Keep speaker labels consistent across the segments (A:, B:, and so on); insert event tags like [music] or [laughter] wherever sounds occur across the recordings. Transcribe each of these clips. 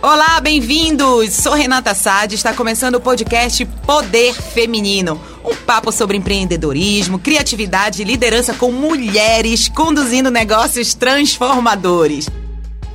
A: Olá, bem-vindos! Sou Renata Sade, está começando o podcast Poder Feminino. Um papo sobre empreendedorismo, criatividade e liderança com mulheres conduzindo negócios transformadores.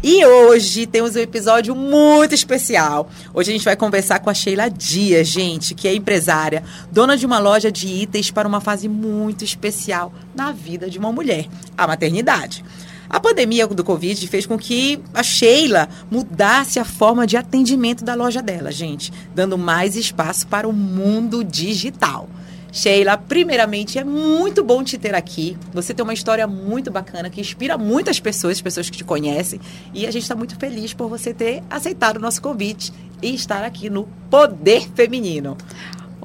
A: E hoje temos um episódio muito especial. Hoje a gente vai conversar com a Sheila Dias, gente, que é empresária, dona de uma loja de itens para uma fase muito especial na vida de uma mulher, a maternidade. A pandemia do Covid fez com que a Sheila mudasse a forma de atendimento da loja dela, gente, dando mais espaço para o mundo digital. Sheila, primeiramente é muito bom te ter aqui. Você tem uma história muito bacana que inspira muitas pessoas, pessoas que te conhecem, e a gente está muito feliz por você ter aceitado o nosso convite e estar aqui no Poder Feminino.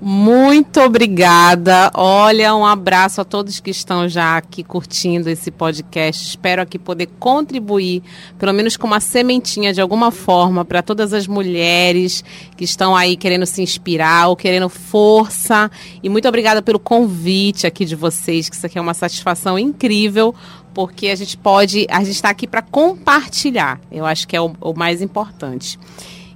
B: Muito obrigada. Olha, um abraço a todos que estão já aqui curtindo esse podcast. Espero aqui poder contribuir, pelo menos com uma sementinha de alguma forma, para todas as mulheres que estão aí querendo se inspirar ou querendo força. E muito obrigada pelo convite aqui de vocês, que isso aqui é uma satisfação incrível porque a gente pode, a gente está aqui para compartilhar. Eu acho que é o, o mais importante.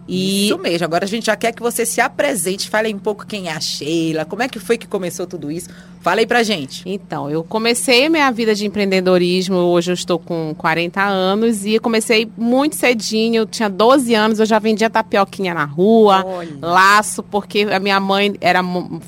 A: E... Isso mesmo. Agora a gente já quer que você se apresente, fale um pouco quem é a Sheila, como é que foi que começou tudo isso. Fala aí pra gente.
B: Então, eu comecei minha vida de empreendedorismo, hoje eu estou com 40 anos e comecei muito cedinho, eu tinha 12 anos, eu já vendia tapioquinha na rua, Olha. laço, porque a minha mãe era,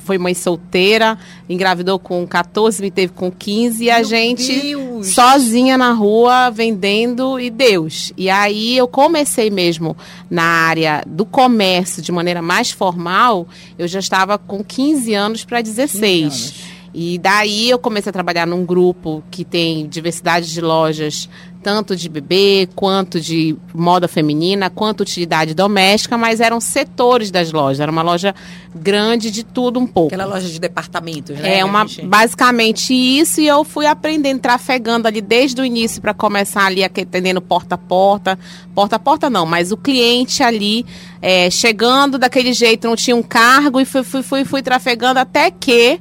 B: foi mãe solteira, engravidou com 14, me teve com 15 e a Meu gente Deus. sozinha na rua vendendo e Deus. E aí eu comecei mesmo na área do comércio de maneira mais formal, eu já estava com 15 anos para 16. E daí eu comecei a trabalhar num grupo que tem diversidade de lojas, tanto de bebê, quanto de moda feminina, quanto utilidade doméstica, mas eram setores das lojas. Era uma loja grande de tudo um pouco.
A: Aquela loja de departamentos, né?
B: É, uma, basicamente isso, e eu fui aprendendo, trafegando ali desde o início para começar ali atendendo porta a porta. Porta a porta não, mas o cliente ali é, chegando daquele jeito, não tinha um cargo, e fui, fui, fui, fui trafegando até que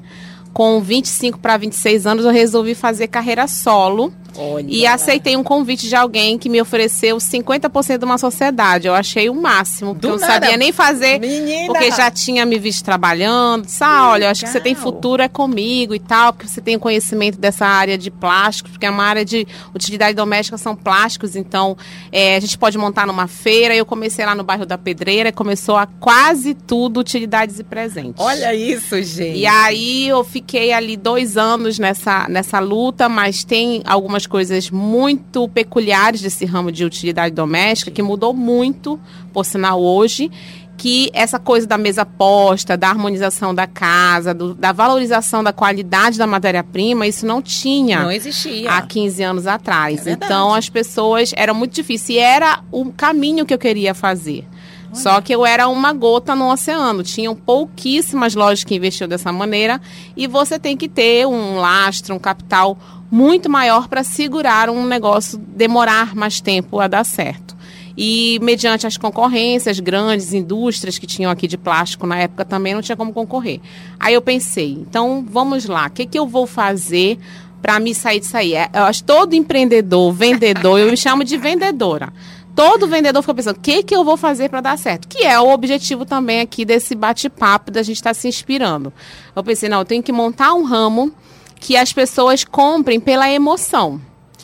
B: com 25 para 26 anos, eu resolvi fazer carreira solo. Olha. E aceitei um convite de alguém que me ofereceu 50% de uma sociedade. Eu achei o máximo, porque eu não sabia nem fazer, Menina. porque já tinha me visto trabalhando. Ah, olha, eu acho que você tem futuro é comigo e tal, porque você tem conhecimento dessa área de plásticos, porque é uma área de utilidade doméstica, são plásticos, então é, a gente pode montar numa feira. Eu comecei lá no bairro da Pedreira e começou a quase tudo utilidades e presentes.
A: Olha isso, gente.
B: E aí eu fiquei ali dois anos nessa, nessa luta, mas tem algumas coisas muito peculiares desse ramo de utilidade doméstica, que mudou muito, por sinal, hoje que essa coisa da mesa posta, da harmonização da casa, do, da valorização da qualidade da matéria-prima, isso não tinha.
A: Não existia.
B: Há 15 anos atrás. É então as pessoas era muito difícil e era o caminho que eu queria fazer. Olha. Só que eu era uma gota no oceano. Tinham pouquíssimas lojas que investiam dessa maneira e você tem que ter um lastro, um capital muito maior para segurar um negócio demorar mais tempo a dar certo. E mediante as concorrências, grandes indústrias que tinham aqui de plástico na época também não tinha como concorrer. Aí eu pensei, então vamos lá, o que, que eu vou fazer para me sair disso aí? É, eu acho todo empreendedor, vendedor, eu me chamo de vendedora. Todo vendedor fica pensando, o que, que eu vou fazer para dar certo? Que é o objetivo também aqui desse bate-papo, da gente estar tá se inspirando. Eu pensei, não, eu tenho que montar um ramo que as pessoas comprem pela emoção.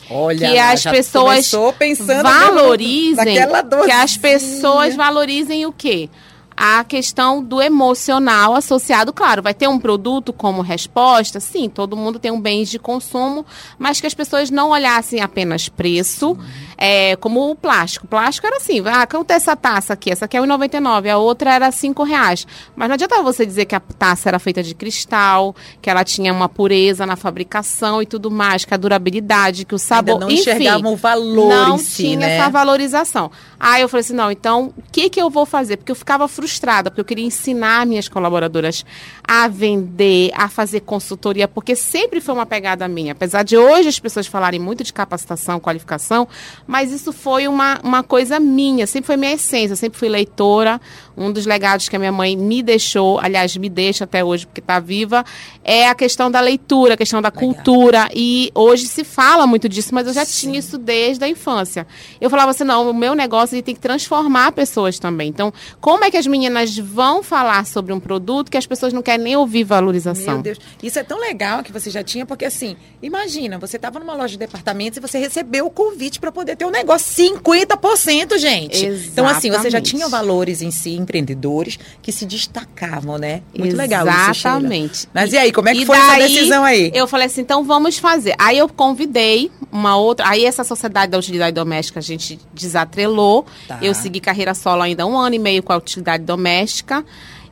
A: Olha,
B: que as pessoas valorizem, que as pessoas valorizem o quê? A questão do emocional associado, claro, vai ter um produto como resposta, sim, todo mundo tem um bem de consumo, mas que as pessoas não olhassem apenas preço, É, como o plástico. O plástico era assim, ah, quanto é essa taça aqui? Essa aqui é R$1,99, a outra era 5,00 reais. Mas não adianta você dizer que a taça era feita de cristal, que ela tinha uma pureza na fabricação e tudo mais, que a durabilidade, que o sabor,
A: Ainda não
B: enfim,
A: enxergavam o valor
B: não
A: si,
B: tinha
A: né?
B: essa valorização. Aí eu falei assim, não, então, o que que eu vou fazer? Porque eu ficava frustrada, porque eu queria ensinar minhas colaboradoras a vender, a fazer consultoria, porque sempre foi uma pegada minha. Apesar de hoje as pessoas falarem muito de capacitação, qualificação, mas isso foi uma, uma coisa minha, sempre foi minha essência, sempre fui leitora. Um dos legados que a minha mãe me deixou, aliás, me deixa até hoje, porque está viva, é a questão da leitura, a questão da cultura. E hoje se fala muito disso, mas eu já tinha isso desde a infância. Eu falava assim, não, o meu negócio ele tem que transformar pessoas também. Então, como é que as meninas vão falar sobre um produto que as pessoas não querem nem ouvir valorização?
A: Meu Deus, isso é tão legal que você já tinha, porque assim, imagina, você estava numa loja de departamentos e você recebeu o convite para poder ter um negócio 50%, gente. Então assim, você já
B: Exatamente.
A: tinha valores em si, empreendedores que se destacavam, né? Muito legal isso.
B: Exatamente.
A: Mas e aí, como é que foi essa
B: daí,
A: decisão aí?
B: Eu falei assim, então vamos fazer. Aí eu convidei uma outra. Aí essa sociedade da utilidade doméstica a gente desatrelou.
A: Tá.
B: Eu segui carreira solo ainda um ano e meio com a utilidade doméstica.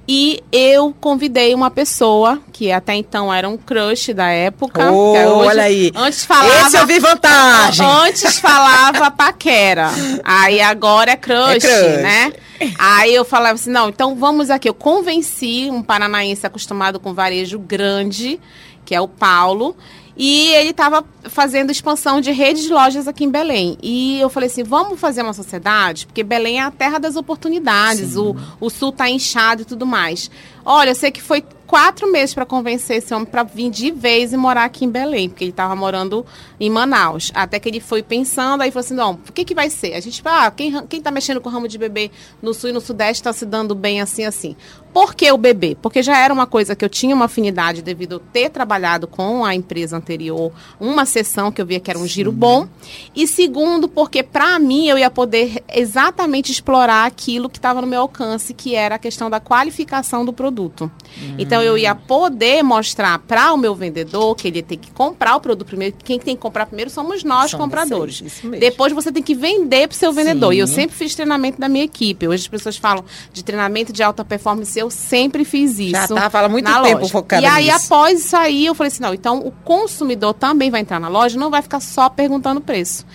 B: E eu convidei uma pessoa que até então era um crush da época.
A: Oh,
B: que hoje-
A: olha aí.
B: Antes falava.
A: Esse eu vi vantagem.
B: Antes falava paquera. Aí agora é crush,
A: É crush.
B: né? Aí eu falava assim, não, então vamos aqui. Eu convenci um paranaense acostumado com varejo grande, que é o Paulo. E ele estava fazendo expansão de rede de lojas aqui em Belém. E eu falei assim, vamos fazer uma sociedade? Porque Belém é a terra das oportunidades. O, o sul está inchado e tudo mais. Olha, eu sei que foi quatro meses para convencer esse homem para vir de vez e morar aqui em Belém, porque ele estava morando em Manaus. Até que ele foi pensando, aí falou assim: não, o que, que vai ser? A gente, ah, quem, quem tá mexendo com o ramo de bebê no sul e no sudeste está se dando bem assim, assim. Por que o bebê? Porque já era uma coisa que eu tinha uma afinidade devido a ter trabalhado com a empresa anterior, uma sessão que eu via que era um giro bom. E segundo, porque para mim eu ia poder exatamente explorar aquilo que estava no meu alcance, que era a questão da qualificação do produto. Então eu ia poder mostrar para o meu vendedor que ele ter que comprar o produto primeiro. Quem tem que comprar primeiro somos nós,
A: Somos
B: compradores.
A: vocês, isso mesmo.
B: Depois você tem que vender para o seu vendedor. E eu
A: Sim.
B: sempre fiz treinamento da minha equipe. Hoje as pessoas falam de treinamento de alta performance. Eu sempre fiz isso.
A: Já tava há muito
B: na
A: tempo
B: loja.
A: focada
B: E aí,
A: nisso.
B: após isso aí, eu falei assim: não, então o consumidor também vai entrar na loja, não vai ficar só perguntando preço.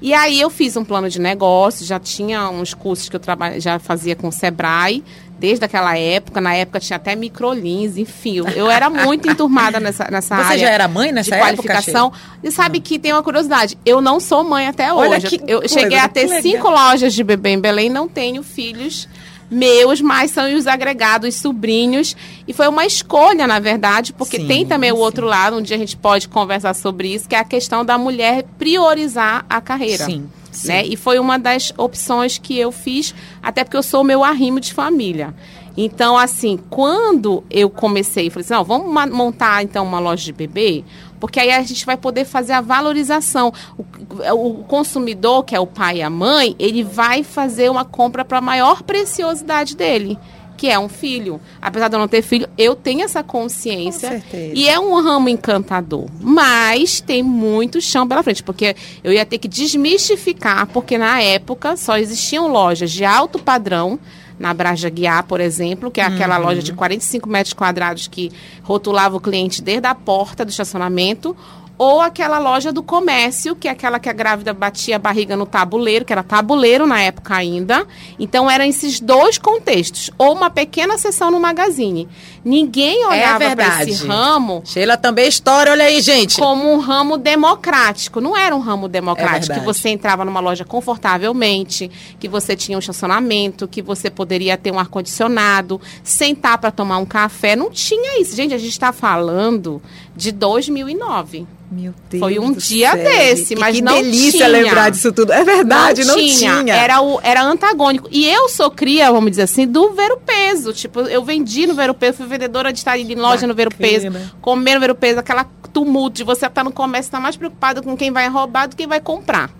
B: E aí eu fiz um plano de negócio, já tinha uns cursos que eu já fazia com o Sebrae, desde aquela época. Na época tinha até microlins, enfim. Eu, eu era muito [laughs] enturmada nessa, nessa
A: Você
B: área.
A: já era mãe nessa
B: de
A: época,
B: qualificação. e sabe que tem uma curiosidade. Eu não sou mãe até
A: Olha
B: hoje.
A: que
B: eu
A: coisa,
B: cheguei a ter
A: legal.
B: cinco lojas de bebê em Belém, não tenho filhos meus, mas são os agregados, sobrinhos. E foi uma escolha, na verdade, porque
A: Sim,
B: tem também o
A: sim.
B: outro lado, um dia a gente pode conversar sobre isso, que é a questão da mulher priorizar a carreira.
A: Sim, sim.
B: Né? E foi uma das opções que eu fiz, até porque eu sou o meu arrimo de família. Então, assim, quando eu comecei, falei assim, não, vamos montar então uma loja de bebê, porque aí a gente vai poder fazer a valorização. O, o consumidor, que é o pai e a mãe, ele vai fazer uma compra para a maior preciosidade dele, que é um filho. Apesar de eu não ter filho, eu tenho essa consciência.
A: Com certeza.
B: E é um ramo encantador. Mas tem muito chão pela frente, porque eu ia ter que desmistificar, porque na época só existiam lojas de alto padrão. Na Braja Guiar, por exemplo, que é aquela loja de 45 metros quadrados que rotulava o cliente desde a porta do estacionamento, ou aquela loja do comércio, que é aquela que a grávida batia a barriga no tabuleiro, que era tabuleiro na época ainda. Então eram esses dois contextos, ou uma pequena sessão no magazine. Ninguém olhava para
A: É verdade.
B: esse ramo
A: Sheila também é história, olha aí, gente.
B: como um ramo democrático. Não era um ramo democrático,
A: É
B: que você entrava numa loja confortavelmente, que você tinha um estacionamento, que você poderia ter um ar-condicionado, sentar para tomar um café. Não tinha isso. Gente, a gente está falando de 2009.
A: Meu Deus
B: Foi um dia
A: céu.
B: desse,
A: Que-
B: mas
A: que
B: não
A: delícia
B: tinha.
A: lembrar disso tudo. É verdade, não, tinha.
B: Era, o, era antagônico. E eu sou cria, vamos dizer assim, do Ver o Peso. Tipo, eu vendi no Ver o Peso, fui vendedora de estar em loja no Ver o Peso,
A: Bacana.
B: comer no Ver o Peso, aquela tumulto de você estar no comércio, estar mais preocupado com quem vai roubar do que quem vai comprar.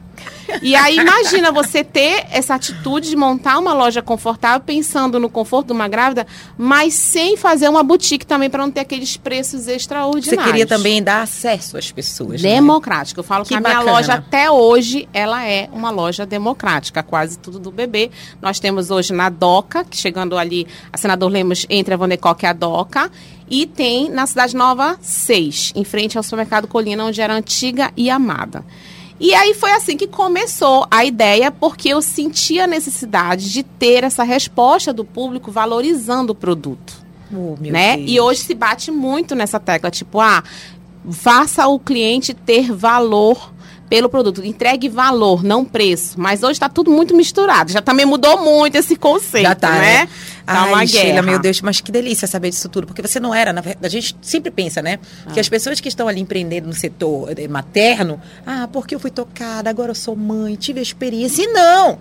B: E aí imagina você ter essa atitude de montar uma loja confortável pensando no conforto de uma grávida, mas sem fazer uma boutique também para não ter aqueles preços extraordinários.
A: Você queria também dar acesso às pessoas.
B: Né? Democrático. Né? Eu falo que, que a minha
A: bacana.
B: loja até hoje ela é uma loja democrática, quase tudo do bebê. Nós temos hoje na Doca, que chegando ali a Senador Lemos entre a Vandecoque e a Doca, e tem na Cidade Nova 6, em frente ao supermercado Colina, onde era antiga e amada. E aí foi assim que começou a ideia, porque eu sentia a necessidade de ter essa resposta do público valorizando o produto.
A: Oh,
B: né?
A: Deus.
B: E hoje se bate muito nessa tecla, tipo, ah, faça o cliente ter valor pelo produto. Entregue valor, não preço. Mas hoje está tudo muito misturado. Já também mudou muito esse conceito,
A: Já tá,
B: né?
A: né?
B: Tá
A: Ai,
B: uma
A: Sheila,
B: guerra.
A: meu Deus, mas que delícia saber disso tudo. Porque você não era, na verdade, a gente sempre pensa, né? Que as pessoas que estão ali empreendendo no setor eh, materno, ah, porque eu fui tocada, agora eu sou mãe, tive a experiência. E não!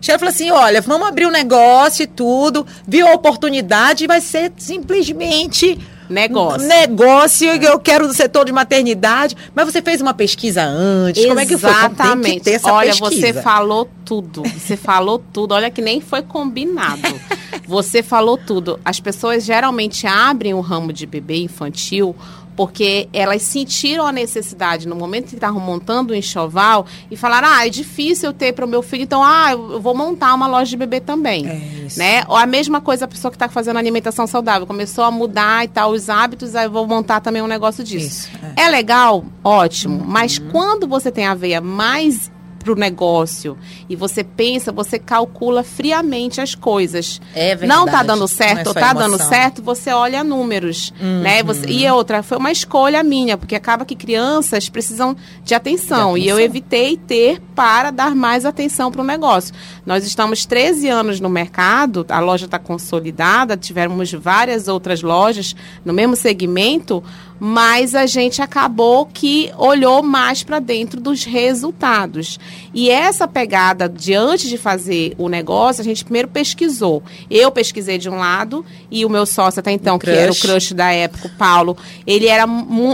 A: Sheila falou assim: olha, vamos abrir um negócio e tudo, viu a oportunidade e vai ser simplesmente
B: Negócio.
A: negócio eu quero do setor de maternidade. Mas você fez uma pesquisa antes? Como é que foi? Como Tem que
B: Exatamente.
A: ter essa
B: Olha,
A: pesquisa.
B: você falou tudo. Você falou tudo. Olha que nem foi combinado. [laughs] Você falou tudo. As pessoas geralmente abrem o ramo de bebê infantil porque elas sentiram a necessidade no momento que estavam montando o enxoval e falaram: ah, é difícil eu ter para o meu filho, então ah, eu vou montar uma loja de bebê também.
A: É isso.
B: Né? Ou a mesma coisa a pessoa que está fazendo alimentação saudável, começou a mudar e tal os hábitos, aí eu vou montar também um negócio disso.
A: Isso, é.
B: É legal, ótimo,
A: Uhum.
B: mas quando você tem a veia mais pro negócio e você pensa, você calcula friamente as coisas.
A: É verdade.
B: Não tá dando
A: Não
B: certo
A: é
B: ou tá dando
A: emoção. Uhum.
B: certo, você olha números, né? Você, e outra, foi uma escolha minha, porque acaba que crianças precisam de atenção,
A: De
B: e eu
A: atenção.
B: evitei ter para dar mais atenção para o negócio. Nós estamos 13 anos no mercado, a loja está consolidada, tivemos várias outras lojas no mesmo segmento, mas a gente acabou que olhou mais para dentro dos resultados. E essa pegada de antes de fazer o negócio, a gente primeiro pesquisou. Eu pesquisei de um lado e o meu sócio até então,
A: O
B: que era o
A: crush.
B: crush da época, o Paulo, ele era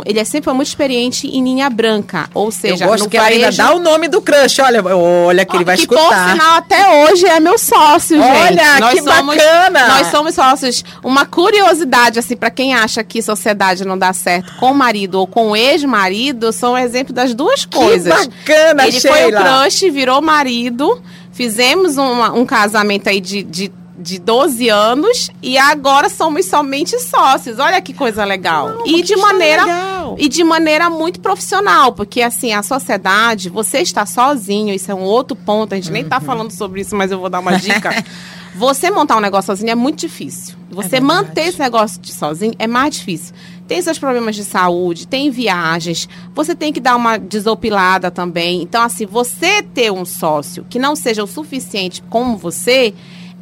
B: ele é sempre foi muito experiente em linha branca, ou seja,
A: eu gosto
B: no
A: que ela ainda
B: varejo-
A: dá o nome do crush. Olha, olha que ele vai
B: que
A: escutar.
B: por sinal até hoje é meu sócio, gente.
A: Olha, que
B: somos,
A: bacana!
B: Nós somos sócios. Uma curiosidade, assim, para quem acha que sociedade não dá certo com o marido ou com o ex-marido, são um exemplo das duas coisas.
A: bacana,
B: Ele foi o
A: Sheila.
B: Crush, virou marido, fizemos uma- um casamento aí de, de, de 12 anos e agora somos somente sócios. Olha que coisa legal.
A: Não,
B: e de
A: história
B: maneira
A: legal.
B: e de maneira muito profissional, porque assim, a sociedade, você está sozinho, isso é um outro ponto, a gente nem
A: Uhum.
B: está falando sobre isso, mas eu vou dar uma dica. [laughs] você montar um negócio sozinho é muito difícil. Você
A: É
B: manter esse negócio de sozinho é mais difícil. Tem seus problemas de saúde, tem viagens, você tem que dar uma desopilada também. Então, assim, você ter um sócio que não seja o suficiente como você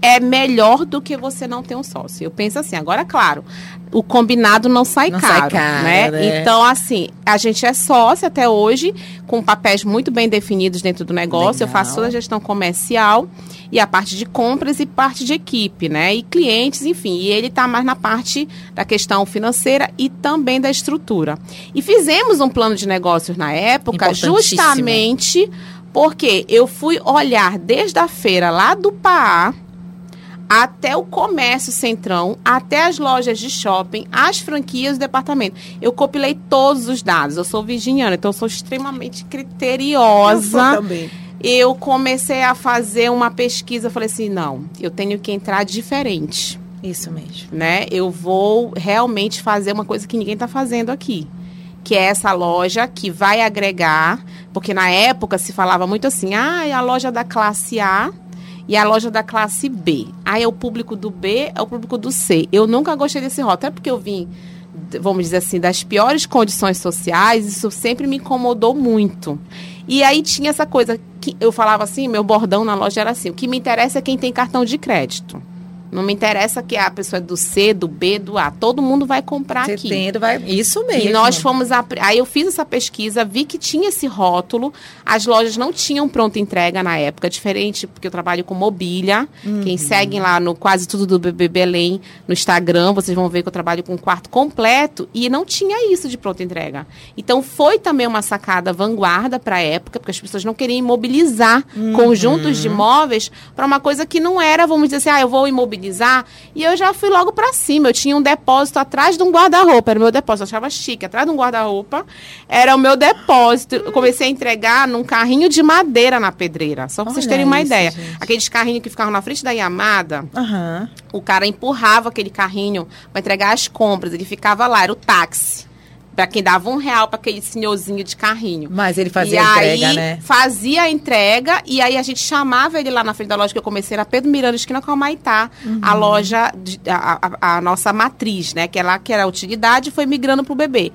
B: é melhor do que você não ter um sócio. Eu penso assim, agora, claro, o combinado não sai
A: Não sai
B: caro,
A: caro,
B: né?
A: né?
B: Então, assim, a gente é sócio até hoje, com papéis muito bem definidos dentro do negócio. Eu
A: Legal.
B: faço toda a gestão comercial e a parte de compras e parte de equipe, né? E clientes, enfim. E ele está mais na parte da questão financeira e também da estrutura. E fizemos um plano de negócios na época, justamente porque eu fui olhar desde a feira lá do Paá até o comércio centrão, até as lojas de shopping, as franquias do departamento. Eu compilei todos os dados. Eu sou virginiana, então eu sou extremamente criteriosa.
A: também.
B: Eu comecei a fazer uma pesquisa, falei assim, não, eu tenho que entrar diferente,
A: Isso mesmo.
B: né? Eu vou realmente fazer uma coisa que ninguém está fazendo aqui, que é essa loja que vai agregar, porque na época se falava muito assim, ah, é a loja da classe A e a loja da classe B. Aí é o público do B, é o público do C. Eu nunca gostei desse rótulo, até porque eu vim, vamos dizer assim, das piores condições sociais, isso sempre me incomodou muito. E aí tinha essa coisa que eu falava assim, meu bordão na loja era assim, o que me interessa é quem tem cartão de crédito. Não me interessa que a pessoa é do C, do B, do A. Todo mundo vai comprar
A: Você
B: aqui.
A: tendo, vai... Isso mesmo.
B: E nós fomos. A... Aí eu fiz essa pesquisa, vi que tinha esse rótulo. As lojas não tinham pronta entrega na época, diferente, porque eu trabalho com mobília. Quem segue lá no quase tudo do Bebê Belém no Instagram, vocês vão ver que eu trabalho com um quarto completo e não tinha isso de pronta entrega. Então foi também uma sacada vanguarda para a época, porque as pessoas não queriam imobilizar conjuntos de imóveis para uma coisa que não era, vamos dizer assim, ah, eu vou imobilizar. E eu já fui logo para cima. Eu tinha um depósito atrás de um guarda-roupa, era o meu depósito. Eu achava chique, atrás de um guarda-roupa era o meu depósito. Eu comecei a entregar num carrinho de madeira na pedreira, só para vocês terem uma
A: isso,
B: ideia.
A: gente.
B: Aqueles carrinhos que ficavam na frente da Yamada,
A: Aham.
B: o cara empurrava aquele carrinho para entregar as compras. Ele ficava lá, era o táxi. Pra quem dava um real para aquele senhorzinho de carrinho.
A: Mas ele fazia
B: e
A: a entrega,
B: aí,
A: né?
B: Fazia a entrega e aí a gente chamava ele lá na frente da loja que eu comecei, era Pedro Miranda, esquina com a Maitá,
A: Uhum.
B: a loja, a, a- a nossa matriz, né? Que é lá que era a utilidade foi migrando pro bebê.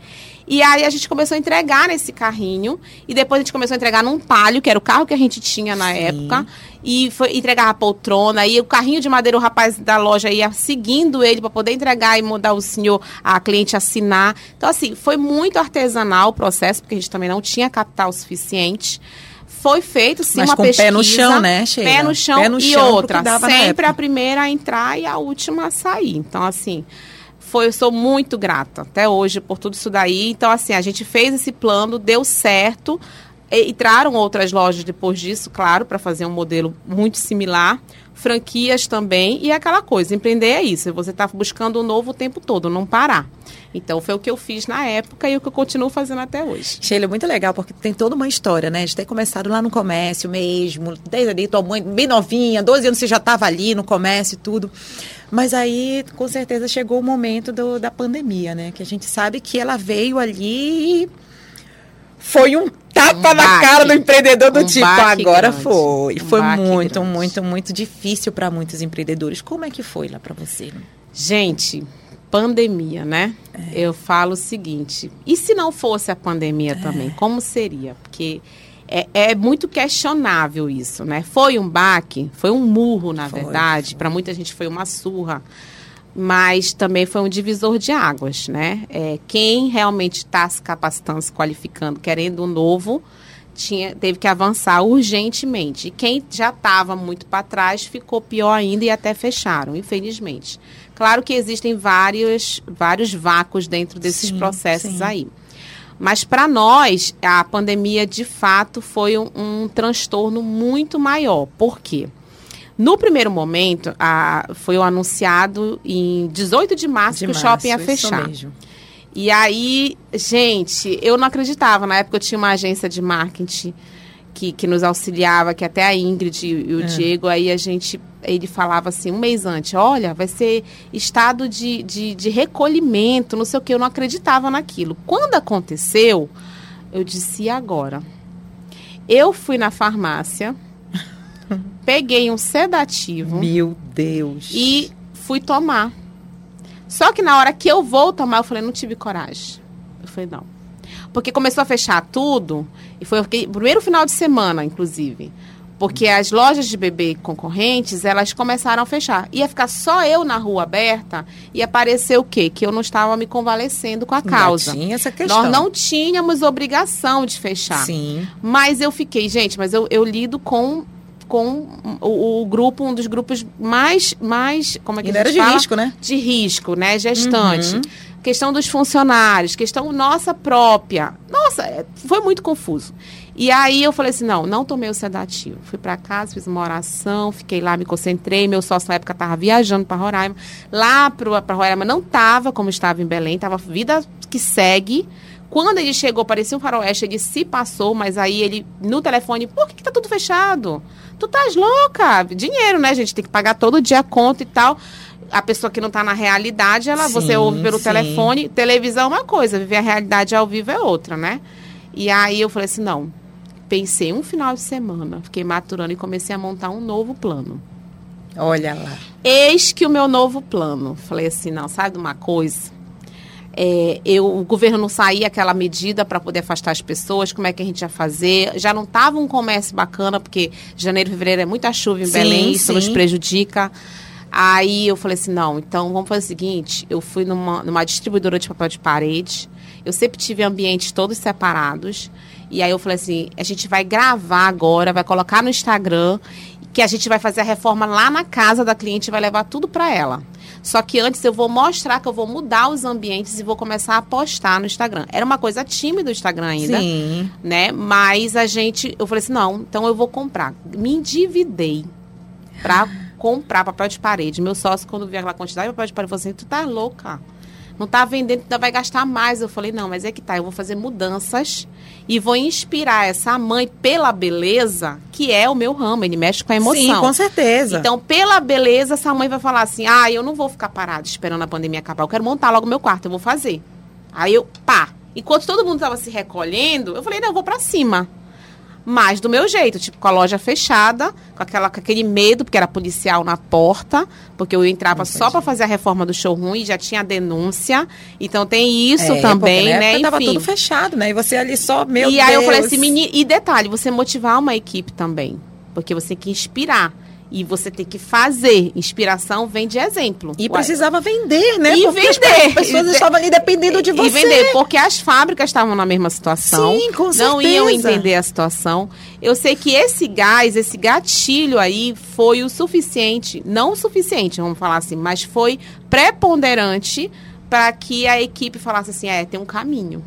B: E aí a gente começou a entregar nesse carrinho e depois a gente começou a entregar num palio, que era o carro que a gente tinha na
A: Sim.
B: época. E foi entregar a poltrona, e o carrinho de madeira, o rapaz da loja ia seguindo ele para poder entregar e mandar o senhor, a cliente assinar. Então, assim, foi muito artesanal o processo, porque a gente também não tinha capital suficiente. Foi feito, sim,
A: Mas
B: uma
A: com pé
B: pesquisa.
A: no chão, né, Sheila?
B: Pé no chão,
A: Pé no
B: e
A: chão
B: outra, sempre a primeira a entrar e a última a sair. Então, assim, foi, eu sou muito grata até hoje por tudo isso daí. Então, assim, a gente fez esse plano, deu certo. Entraram outras lojas depois disso, claro, para fazer um modelo muito similar. Franquias também. E aquela coisa, empreender é isso. Você está buscando o novo o tempo todo, não parar. Então, foi o que eu fiz na época e o que eu continuo fazendo até hoje.
A: Sheila, é muito legal, porque tem toda uma história, né? De ter começado lá no comércio mesmo, desde ali, tua mãe bem novinha, 12 anos você já estava ali no comércio e tudo. Mas aí, com certeza, chegou o momento do- da pandemia, né? Que a gente sabe que ela veio ali e foi um tapa
B: Um
A: na cara do empreendedor do
B: Um
A: tipo, agora
B: grande.
A: foi.
B: Um
A: foi muito,
B: grande.
A: muito, muito difícil para muitos empreendedores. Como é que foi lá para você?
B: Gente, pandemia, né?
A: É.
B: Eu falo o seguinte: e se não fosse a pandemia também, como seria? Porque é, é muito questionável isso, né? Foi um baque, foi um murro, na
A: Foi,
B: verdade. Para muita gente foi uma surra. Mas também foi um divisor de águas, né? É, quem realmente está se capacitando, se qualificando, querendo um novo, tinha, teve que avançar urgentemente. E quem já estava muito para trás ficou pior ainda e até fecharam, infelizmente. Claro que existem vários, vários vácuos dentro desses
A: Sim,
B: processos
A: sim.
B: aí. Mas para nós, a pandemia de fato foi um, um transtorno muito maior. Por quê? No primeiro momento, a, foi o anunciado em 18 de março
A: De
B: que o shopping ia
A: março,
B: fechar.
A: mesmo.
B: E aí, gente, eu não acreditava. Na época eu tinha uma agência de marketing que, que nos auxiliava, que até a Ingrid e, e o
A: É.
B: Diego, aí a gente, ele falava assim, um mês antes, olha, vai ser estado de, de, de recolhimento, não sei o que, eu não acreditava naquilo. Quando aconteceu, eu disse, e agora? Eu fui na farmácia, [laughs] peguei um sedativo
A: Meu Deus.
B: e fui tomar. Só que na hora que eu vou tomar, eu falei, não tive coragem. Eu falei, não. Porque começou a fechar tudo, e foi o primeiro final de semana, inclusive. Porque as lojas de bebê concorrentes, elas começaram a fechar. Ia ficar só eu na rua aberta e aparecer o quê? Que eu não estava me convalescendo com a causa.
A: tinha essa questão.
B: Nós não tínhamos obrigação de fechar.
A: Sim.
B: Mas eu fiquei, gente, mas eu, eu lido com, com o, o grupo, um dos grupos mais, mais como é que
A: E
B: a
A: não era
B: gente
A: de
B: fala?
A: risco, né?
B: De risco, né? Gestante.
A: Uhum.
B: Questão dos funcionários, questão nossa própria. Nossa, é, foi muito confuso. E aí eu falei assim, não, não tomei o sedativo. Fui para casa, fiz uma oração, fiquei lá, me concentrei. Meu sócio na época estava viajando para Roraima. Lá para Roraima não estava como estava em Belém, estava vida que segue. Quando ele chegou, parecia um faroeste, ele se passou, mas aí ele, no telefone, por que, que tá tudo fechado? Tu estás louca? Dinheiro, né, gente? Tem que pagar todo dia a conta e tal. A pessoa que não está na realidade, ela, você
A: Sim,
B: ouve pelo
A: sim.
B: telefone. Televisão é uma coisa, viver a realidade ao vivo é outra, né? E aí eu falei assim, não. Pensei um final de semana, fiquei maturando e comecei a montar um novo plano.
A: Olha lá.
B: Eis que o meu novo plano. Falei assim, não, sabe de uma coisa? É, eu, o governo não saía aquela medida para poder afastar as pessoas, como é que a gente ia fazer? Já não estava um comércio bacana, porque janeiro e fevereiro é muita chuva em
A: Sim,
B: Belém, isso nos
A: sim.
B: prejudica. Aí eu falei assim, não, então vamos fazer o seguinte, eu fui numa, numa distribuidora de papel de parede, eu sempre tive ambientes todos separados, e aí eu falei assim, a gente vai gravar agora, vai colocar no Instagram, que a gente vai fazer a reforma lá na casa da cliente e vai levar tudo para ela. Só que antes eu vou mostrar que eu vou mudar os ambientes e vou começar a postar no Instagram. Era uma coisa tímida o Instagram ainda,
A: Sim.
B: né? Mas a gente, eu falei assim, não, então eu vou comprar. Me endividei pra comprar papel de parede. Meu sócio, quando viu aquela quantidade de papel de parede, falou assim, tu tá louca? Não tá vendendo, ainda vai gastar mais. Eu falei, não, mas é que tá, eu vou fazer mudanças e vou inspirar essa mãe pela beleza, que é o meu ramo, ele mexe com a emoção.
A: Sim, com certeza.
B: Então, pela beleza, essa mãe vai falar assim: ah, eu não vou ficar parada esperando a pandemia acabar, eu quero montar logo meu quarto, eu vou fazer. Aí eu, pá. Enquanto todo mundo estava se recolhendo, eu falei: não, eu vou para cima. Mas do meu jeito, tipo, com a loja fechada, com, aquela, com aquele medo, porque era policial na porta, porque eu entrava só para fazer a reforma do showroom e já tinha denúncia. Então tem isso
A: É,
B: também,
A: porque
B: né?
A: época Tava
B: Enfim.
A: tudo fechado, né? E você ali só, meu
B: e
A: Deus.
B: aí eu falei assim, menino, e detalhe, você motivar uma equipe também. Porque você tem que inspirar. E você tem que fazer. Inspiração vem de exemplo.
A: E
B: Ué,
A: precisava vender, né?
B: E
A: porque as
B: vender.
A: pessoas
B: E-
A: estavam ali dependendo de
B: e
A: você.
B: vender, porque as fábricas estavam na mesma situação.
A: Sim, com
B: Não iam
A: certeza.
B: entender a situação. Eu sei que esse gás, esse gatilho aí, foi o suficiente. Não o suficiente, vamos falar assim, mas foi preponderante para que a equipe falasse assim: é, tem um caminho.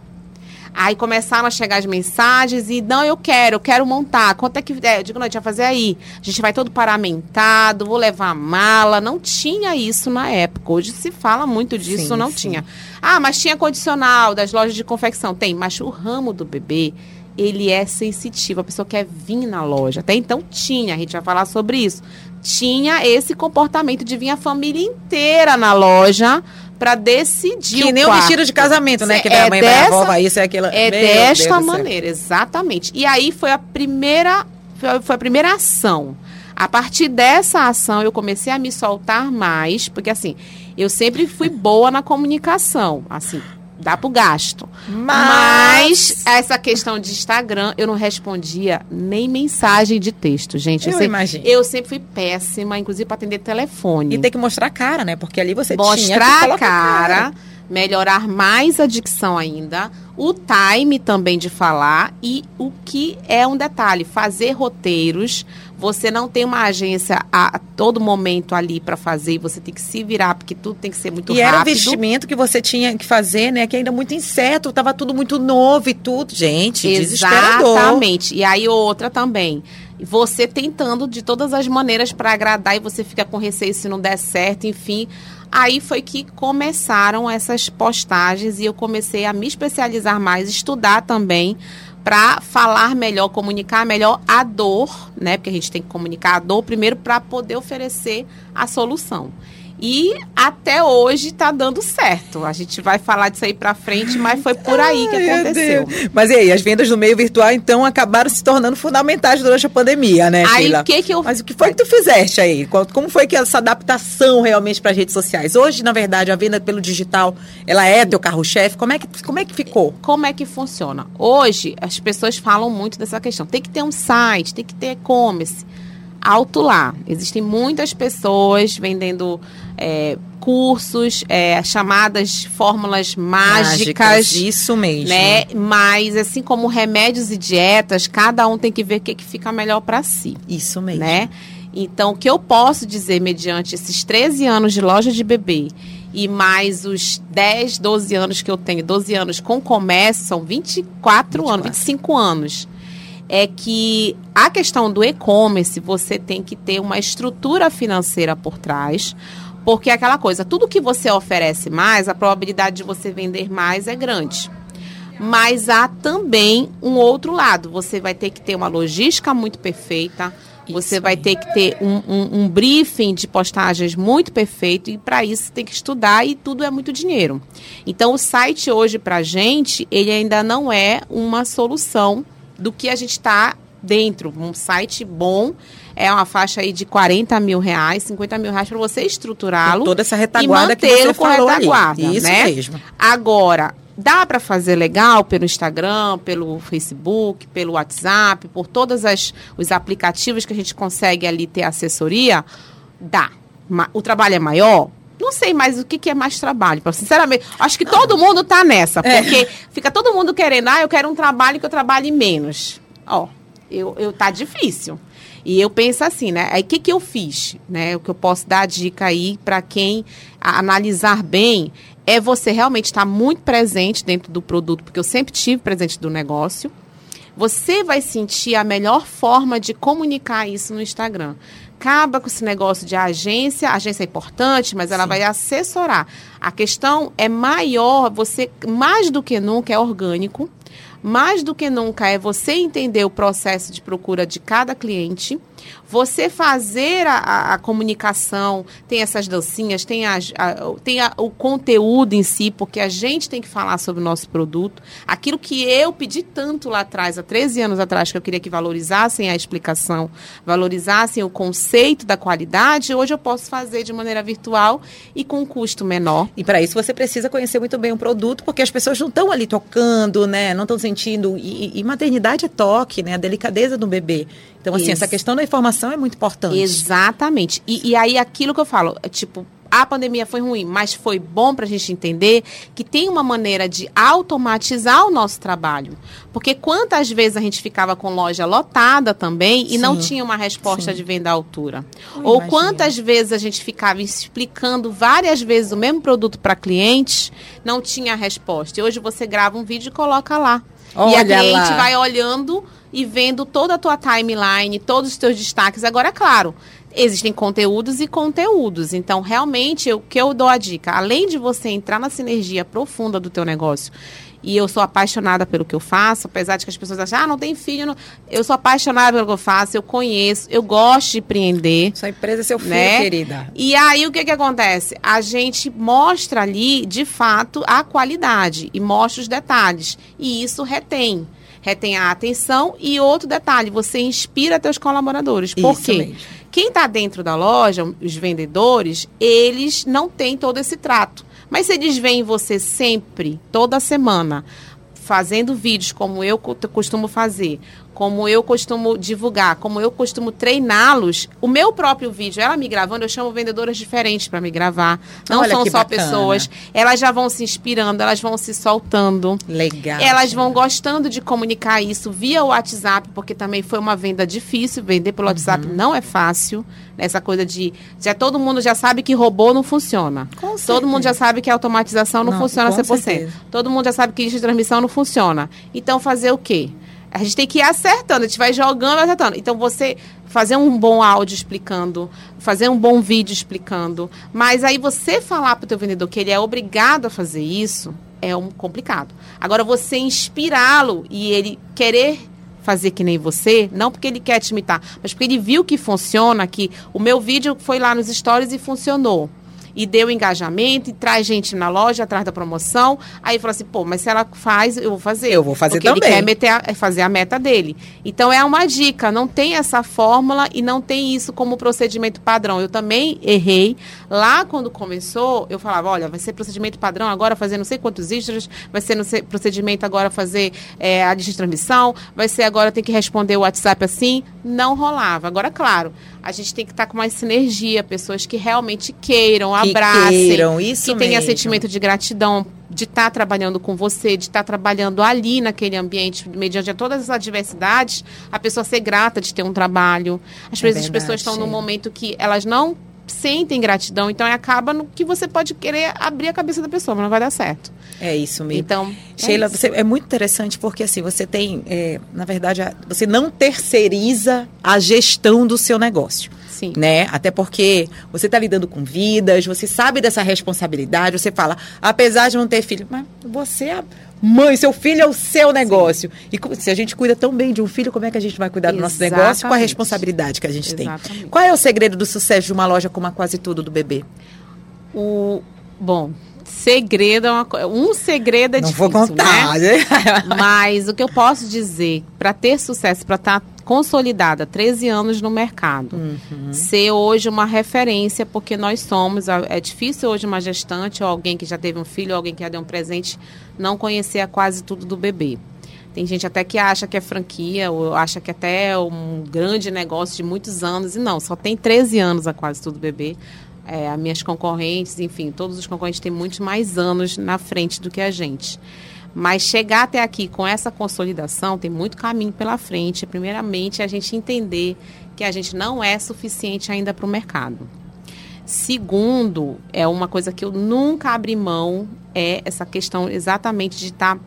B: Aí começaram a chegar as mensagens e, não, eu quero, eu quero montar. Quanto é que. É, eu digo, não, a gente vai fazer aí. A gente vai todo paramentado, vou levar mala. Não tinha isso na época. Hoje se fala muito disso,
A: Sim,
B: não
A: sim.
B: tinha. Ah, mas tinha condicional das lojas de confecção. Tem, mas o ramo do bebê, ele é sensitivo. A pessoa quer vir na loja. Até então tinha, a gente vai falar sobre isso. Tinha esse comportamento de vir a família inteira na loja para decidir
A: Que nem o vestido de casamento, né? Que
B: É
A: a mãe vai,
B: dessa-
A: avó vai, isso é aquilo.
B: É
A: Meu Deus
B: desta
A: céu.
B: maneira, exatamente. E aí foi a primeira, foi- foi a primeira ação. A partir dessa ação, eu comecei a me soltar mais, porque assim, eu sempre fui boa na comunicação, assim, dá pro gasto. Mas, essa questão de Instagram, eu não respondia nem mensagem de texto, gente.
A: Eu
B: sempre,
A: imagino.
B: eu sempre fui péssima, inclusive para atender telefone
A: E tem que mostrar a cara, né? Porque ali você tinha que
B: mostrar a cara, melhorar mais a dicção ainda, o time também de falar e o que é um detalhe, fazer roteiros. Você não tem uma agência a, a todo momento ali para fazer, e você tem que se virar porque tudo tem que ser muito
A: E era um
B: rápido.
A: investimento que você tinha que fazer, né? Que ainda muito incerto, tava tudo muito novo e tudo. Gente, desesperador.
B: Exatamente. E aí outra também. Você tentando de todas as maneiras para agradar e você fica com receio se não der certo, enfim. Aí foi que começaram essas postagens e eu comecei a me especializar mais, estudar também para falar melhor, comunicar melhor a dor, né? Porque a gente tem que comunicar a dor primeiro para poder oferecer a solução. E até hoje está dando certo. A gente vai falar disso aí para frente, mas foi por aí que
A: Ai,
B: aconteceu.
A: Deus. Mas e aí, as vendas no meio virtual, então, acabaram se tornando fundamentais durante a pandemia, né,
B: Aí
A: Sheila?
B: que que eu
A: Mas o que foi que tu fizeste aí? Como foi que essa adaptação realmente para as redes sociais? Hoje, na verdade, a venda pelo digital, ela é teu carro-chefe. Como é que como é que ficou?
B: Como é que funciona? Hoje, as pessoas falam muito dessa questão. Tem que ter um site, tem que ter e-commerce. Alto lá. Existem muitas pessoas vendendo é, cursos, é, chamadas fórmulas mágicas.
A: Isso mesmo.
B: Né? Mas, assim como remédios e dietas, cada um tem que ver o que, que fica melhor para si
A: Isso mesmo.
B: né? Então, o que eu posso dizer, mediante esses 13 anos de loja de bebê e mais os 10, 12 anos que eu tenho, 12 anos com comércio, são 24, anos, 25 anos, é que a questão do e-commerce, você tem que ter uma estrutura financeira por trás, porque é aquela coisa, tudo que você oferece mais, a probabilidade de você vender mais é grande. Mas há também um outro lado. Você vai ter que ter uma logística muito perfeita. Você
A: Isso
B: vai
A: aí.
B: ter que ter um, um- um briefing de postagens muito perfeito. E para isso tem que estudar e tudo é muito dinheiro. Então o site hoje para gente, ele ainda não é uma solução do que a gente está dentro. Um site bom é uma faixa aí de 40 mil reais, 50 mil reais para você estruturá-lo.
A: Toda essa
B: e
A: retaguarda que
B: mantê-lo
A: você
B: com
A: falou ali.
B: retaguarda,
A: Isso
B: né?
A: mesmo.
B: Agora, dá para fazer legal pelo Instagram, pelo Facebook, pelo WhatsApp, por todos os aplicativos que a gente consegue ali ter assessoria? Dá. o trabalho é maior? Não sei mais o que, que é mais trabalho. Sinceramente, acho que todo mundo tá nessa. É. Porque é. fica todo mundo querendo, ah, eu quero um trabalho que eu trabalhe menos. Ó, eu, eu tá difícil. E eu penso assim, né? Aí o que, que eu fiz? Né? O que eu posso dar dica aí para quem analisar bem é você realmente estar muito presente dentro do produto, porque eu sempre tive presente do negócio. Você vai sentir a melhor forma de comunicar isso no Instagram. Acaba com esse negócio de agência, a agência é importante, mas ela Sim. vai assessorar. A questão é maior, você mais do que nunca é orgânico mais do que nunca é você entender o processo de procura de cada cliente, você fazer a, a, a comunicação, tem essas dancinhas, tem, a, tem o conteúdo em si, porque a gente tem que falar sobre o nosso produto. Aquilo que eu pedi tanto lá atrás, há 13 anos atrás, que eu queria que valorizassem a explicação, valorizassem o conceito da qualidade, hoje eu posso fazer de maneira virtual e com um custo menor.
A: E para isso você precisa conhecer muito bem o produto, porque as pessoas não estão ali tocando, né? Não estão sentindo. E, e maternidade é toque, né? A delicadeza do bebê. Então, assim, Isso. essa questão da informação é muito importante.
B: Exatamente. E, e aí, aquilo que eu falo, é tipo, a pandemia foi ruim, mas foi bom para a gente entender que tem uma maneira de automatizar o nosso trabalho. Porque quantas vezes a gente ficava com loja lotada também Sim. e não tinha uma resposta Sim. de venda à altura? Eu Ou imagino. quantas vezes a gente ficava explicando várias vezes o mesmo produto para clientes, não tinha resposta. E hoje você grava um vídeo e coloca lá. Olha e a cliente lá. vai olhando e vendo toda a tua timeline, todos os teus destaques. Agora, é claro, existem conteúdos e conteúdos. Então, realmente, o que eu dou a dica, além de você entrar na sinergia profunda do teu negócio, e eu sou apaixonada pelo que eu faço, apesar de que as pessoas acham, ah, não tem filho, não... eu sou apaixonada pelo que eu faço, eu conheço, eu gosto de empreender.
A: Sua empresa é seu filho, né? querida.
B: E aí, o que que acontece? A gente mostra ali, de fato, a qualidade e mostra os detalhes, e isso retém retém a atenção. E outro detalhe, você inspira teus colaboradores. Por Isso quê? Mesmo. Quem está dentro da loja, os vendedores, eles não têm todo esse trato. Mas se eles veem você sempre, toda semana, fazendo vídeos como eu costumo fazer, como eu costumo divulgar, como eu costumo treiná-los, o meu próprio vídeo, ela me gravando, eu chamo vendedoras diferentes para me gravar. Não Olha são só bacana. pessoas. Elas já vão se inspirando, elas vão se soltando.
A: Legal.
B: Elas vão gostando de comunicar isso via WhatsApp, porque também foi uma venda difícil. Vender pelo uhum. WhatsApp não é fácil. Essa coisa de. Já todo mundo já sabe que robô não funciona. Com todo mundo já sabe que a automatização não, não funciona 100%. Certeza. Todo mundo já sabe que lista de transmissão não funciona. Então, fazer o quê? A gente tem que ir acertando, a gente vai jogando, acertando. Então, você fazer um bom áudio explicando, fazer um bom vídeo explicando, mas aí você falar para o teu vendedor que ele é obrigado a fazer isso, é um complicado. Agora, você inspirá-lo e ele querer fazer que nem você, não porque ele quer te imitar, mas porque ele viu que funciona, que o meu vídeo foi lá nos stories e funcionou e deu engajamento e traz gente na loja atrás da promoção. Aí fala assim, pô, mas se ela faz, eu vou fazer.
A: Eu vou fazer
B: porque
A: também.
B: Ele quer meter a, é fazer a meta dele. Então é uma dica, não tem essa fórmula e não tem isso como procedimento padrão. Eu também errei. Lá quando começou, eu falava, olha, vai ser procedimento padrão agora fazer não sei quantos extras, vai ser no procedimento agora fazer é, a lista de transmissão, vai ser agora tem que responder o WhatsApp assim. Não rolava. Agora, claro, a gente tem que estar tá com mais sinergia, pessoas que realmente queiram, que abracem, queiram, isso que tenha sentimento de gratidão de estar tá trabalhando com você, de estar tá trabalhando ali naquele ambiente, mediante todas as adversidades, a pessoa ser grata de ter um trabalho. Às é vezes as pessoas estão num momento que elas não sentem gratidão, então acaba no que você pode querer abrir a cabeça da pessoa, mas não vai dar certo.
A: É isso mesmo. Então, é Sheila, é, você, é muito interessante porque assim, você tem, é, na verdade, você não terceiriza a gestão do seu negócio. Sim. Né? Até porque você está lidando com vidas, você sabe dessa responsabilidade, você fala, apesar de não ter filho, mas você é mãe, seu filho é o seu negócio. Sim. E se a gente cuida tão bem de um filho, como é que a gente vai cuidar do nosso negócio com a responsabilidade que a gente Exatamente. tem? Qual é o segredo do sucesso de uma loja como a Quase Tudo do Bebê?
B: O, bom, segredo é uma coisa. Um segredo é
A: Não
B: difícil,
A: vou contar.
B: Né? [laughs] Mas o que eu posso dizer, para ter sucesso, para estar tá consolidada, 13 anos no mercado, uhum. ser hoje uma referência, porque nós somos, é difícil hoje uma gestante ou alguém que já teve um filho, ou alguém que já deu um presente, não conhecer a quase tudo do bebê. Tem gente até que acha que é franquia, ou acha que até é um grande negócio de muitos anos, e não, só tem 13 anos a quase tudo bebê É, as minhas concorrentes, enfim, todos os concorrentes têm muitos mais anos na frente do que a gente. Mas chegar até aqui com essa consolidação tem muito caminho pela frente. Primeiramente, a gente entender que a gente não é suficiente ainda para o mercado. Segundo, é uma coisa que eu nunca abri mão, é essa questão exatamente de estar tá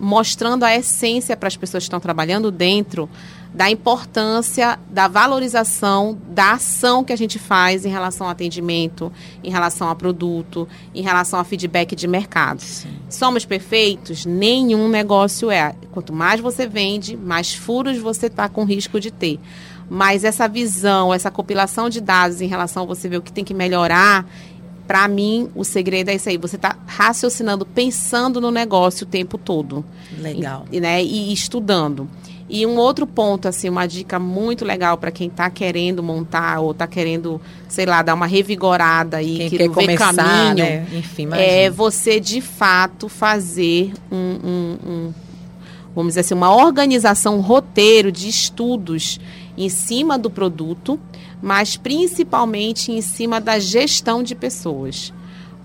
B: mostrando a essência para as pessoas que estão trabalhando dentro da importância da valorização da ação que a gente faz em relação ao atendimento, em relação a produto, em relação a feedback de mercado. Sim. Somos perfeitos? Nenhum negócio é. Quanto mais você vende, mais furos você está com risco de ter. Mas essa visão, essa compilação de dados em relação a você ver o que tem que melhorar, para mim, o segredo é isso aí. Você está raciocinando, pensando no negócio o tempo todo.
A: Legal.
B: E, né, e estudando. E um outro ponto, assim, uma dica muito legal para quem está querendo montar ou está querendo, sei lá, dar uma revigorada e
A: quem que quer começar, caminho, né?
B: Enfim, é você de fato fazer um, um, um, vamos dizer assim, uma organização, um roteiro de estudos em cima do produto, mas principalmente em cima da gestão de pessoas,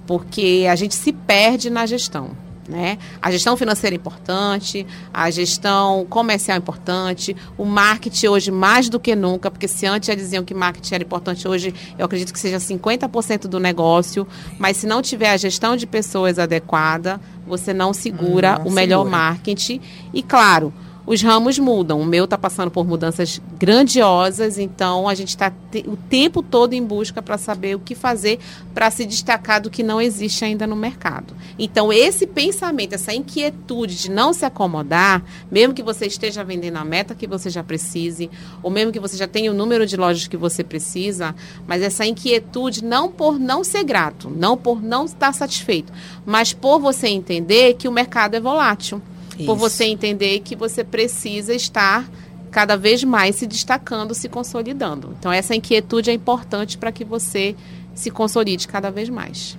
B: porque a gente se perde na gestão. Né? A gestão financeira é importante, a gestão comercial é importante, o marketing hoje mais do que nunca, porque se antes já diziam que marketing era importante, hoje eu acredito que seja 50% do negócio, mas se não tiver a gestão de pessoas adequada, você não segura hum, não o melhor segura. marketing. E claro, os ramos mudam. O meu está passando por mudanças grandiosas, então a gente está te o tempo todo em busca para saber o que fazer para se destacar do que não existe ainda no mercado. Então, esse pensamento, essa inquietude de não se acomodar, mesmo que você esteja vendendo a meta que você já precise, ou mesmo que você já tenha o número de lojas que você precisa, mas essa inquietude não por não ser grato, não por não estar satisfeito, mas por você entender que o mercado é volátil. Isso. por você entender que você precisa estar cada vez mais se destacando, se consolidando. Então, essa inquietude é importante para que você se consolide cada vez mais.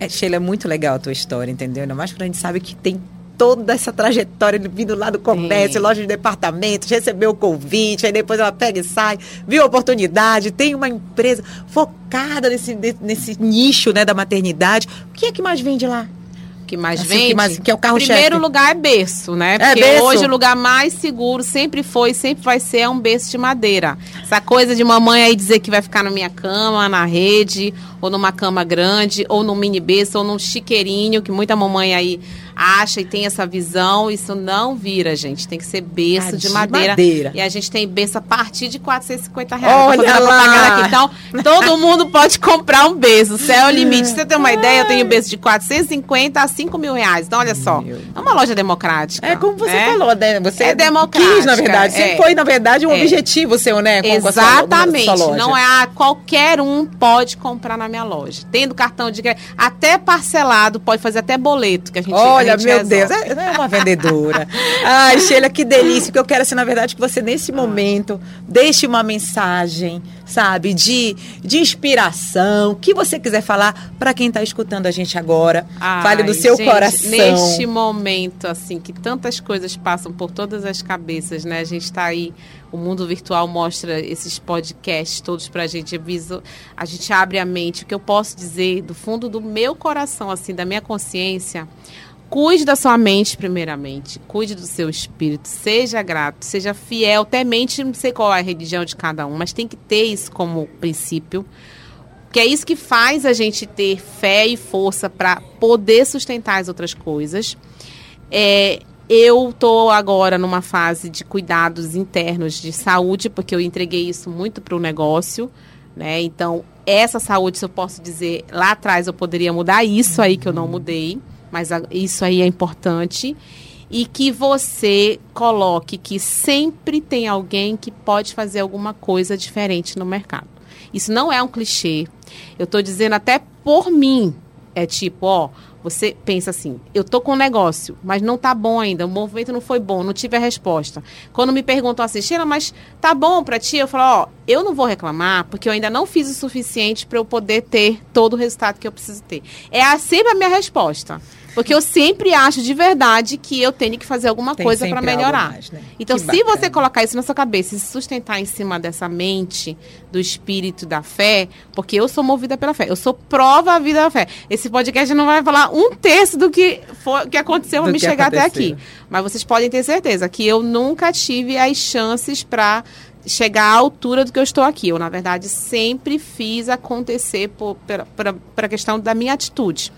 A: É, Sheila, é muito legal a tua história, entendeu? Ainda mais porque a gente sabe que tem toda essa trajetória vindo lá do comércio, loja de departamentos, recebeu o convite, aí depois ela pega e sai, viu a oportunidade, tem uma empresa focada nesse, nesse nicho né, da maternidade. O que é que mais vende lá?
B: Que mais assim, vende. Que, mais,
A: que é o carro
B: Primeiro lugar é berço, né? É Porque é berço. hoje o lugar mais seguro sempre foi, sempre vai ser é um berço de madeira. Essa coisa de mamãe aí dizer que vai ficar na minha cama, na rede, ou numa cama grande, ou num mini berço, ou num chiqueirinho, que muita mamãe aí acha e tem essa visão, isso não vira, gente. Tem que ser berço ah, de, de madeira. madeira. E a gente tem berço a partir de 450 reais.
A: Olha lá.
B: Aqui. Então, todo mundo pode comprar um berço. Céu é o limite. Você tem uma ideia, eu tenho berço de 450 a 5 mil reais. Então, olha só. É uma loja democrática.
A: É como você né? falou, né? Você é democrática. quis, na verdade. É. foi, na verdade, um é. objetivo seu, né?
B: Com Exatamente. Sua, sua não é a, qualquer um pode comprar na minha loja. Tendo cartão de crédito, até parcelado, pode fazer até boleto que a gente
A: Olha, Olha, meu Deus, é, é uma vendedora. [laughs] Ai, Sheila, que delícia. O que eu quero, assim, na verdade, que você, nesse ah. momento, deixe uma mensagem, sabe, de, de inspiração, o que você quiser falar para quem está escutando a gente agora. Ai, Fale do seu gente, coração.
B: Neste momento, assim, que tantas coisas passam por todas as cabeças, né? A gente está aí o mundo virtual mostra esses podcasts todos para a gente. A gente abre a mente. O que eu posso dizer do fundo do meu coração, assim, da minha consciência, Cuide da sua mente, primeiramente. Cuide do seu espírito. Seja grato, seja fiel. Temente, não sei qual é a religião de cada um, mas tem que ter isso como princípio. Que é isso que faz a gente ter fé e força para poder sustentar as outras coisas. É, eu estou agora numa fase de cuidados internos de saúde, porque eu entreguei isso muito para o negócio. Né? Então, essa saúde, se eu posso dizer, lá atrás eu poderia mudar isso aí que eu não mudei mas isso aí é importante. E que você coloque que sempre tem alguém que pode fazer alguma coisa diferente no mercado. Isso não é um clichê. Eu estou dizendo até por mim. É tipo, ó, você pensa assim, eu tô com um negócio, mas não tá bom ainda, o movimento não foi bom, não tive a resposta. Quando me perguntam assim, Sheila, mas tá bom para ti? Eu falo, ó, eu não vou reclamar, porque eu ainda não fiz o suficiente para eu poder ter todo o resultado que eu preciso ter. É sempre a minha resposta. Porque eu sempre acho de verdade que eu tenho que fazer alguma
A: Tem
B: coisa para melhorar.
A: mais, né?
B: Então,
A: Que
B: se
A: bacana.
B: você colocar isso na sua cabeça e se sustentar em cima dessa mente, do espírito da fé, porque eu sou movida pela fé, eu sou prova vida da fé. Esse podcast não vai falar um terço do que, for, que aconteceu para me chegar até
A: aconteceu.
B: aqui. Mas vocês podem ter certeza que eu nunca tive as chances para chegar à altura do que eu estou aqui. Eu, na verdade, sempre fiz acontecer pela, pela questão da minha atitude.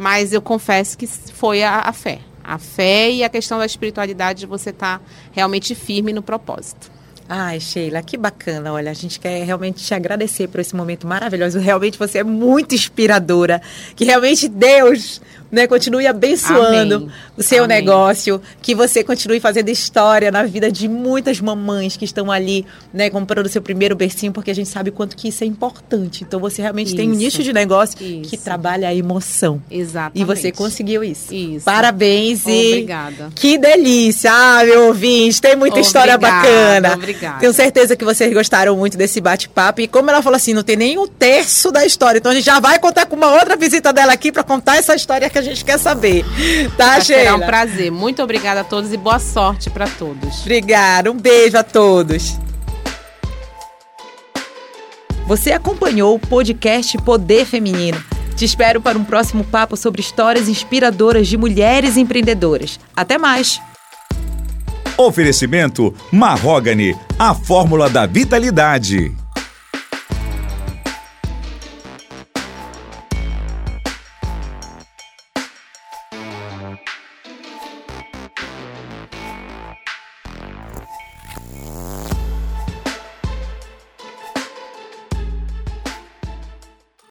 B: Mas eu confesso que foi a, a fé. A fé e a questão da espiritualidade de você estar realmente firme no propósito.
A: Ai, Sheila, que bacana. Olha, a gente quer realmente te agradecer por esse momento maravilhoso. Realmente você é muito inspiradora. Que realmente Deus né, continue abençoando
B: Amém.
A: o seu
B: Amém.
A: negócio. Que você continue fazendo história na vida de muitas mamães que estão ali, né, comprando o seu primeiro bercinho, porque a gente sabe o quanto que isso é importante. Então você realmente tem um
B: Isso.
A: nicho de negócio que
B: Isso.
A: trabalha a emoção.
B: Exatamente.
A: E você conseguiu isso.
B: Isso.
A: Parabéns e
B: Obrigada.
A: que delícia! Ah, meu ouvinte, tem muita história
B: Obrigada,
A: bacana.
B: obrigada.
A: Tenho certeza que vocês gostaram muito desse bate-papo. E como ela falou assim, não tem nem um terço da história. Então a gente já vai contar com uma outra visita dela aqui para contar essa história que a gente quer saber. Tá,
B: Mas Será
A: Sheila?
B: um prazer. Muito obrigada a todos e boa sorte para todos.
A: Obrigada, um beijo a todos. Você acompanhou o podcast Poder Feminino. Te espero para um próximo papo sobre histórias inspiradoras de mulheres empreendedoras. Até mais!
C: Oferecimento Marrogane, a fórmula da vitalidade.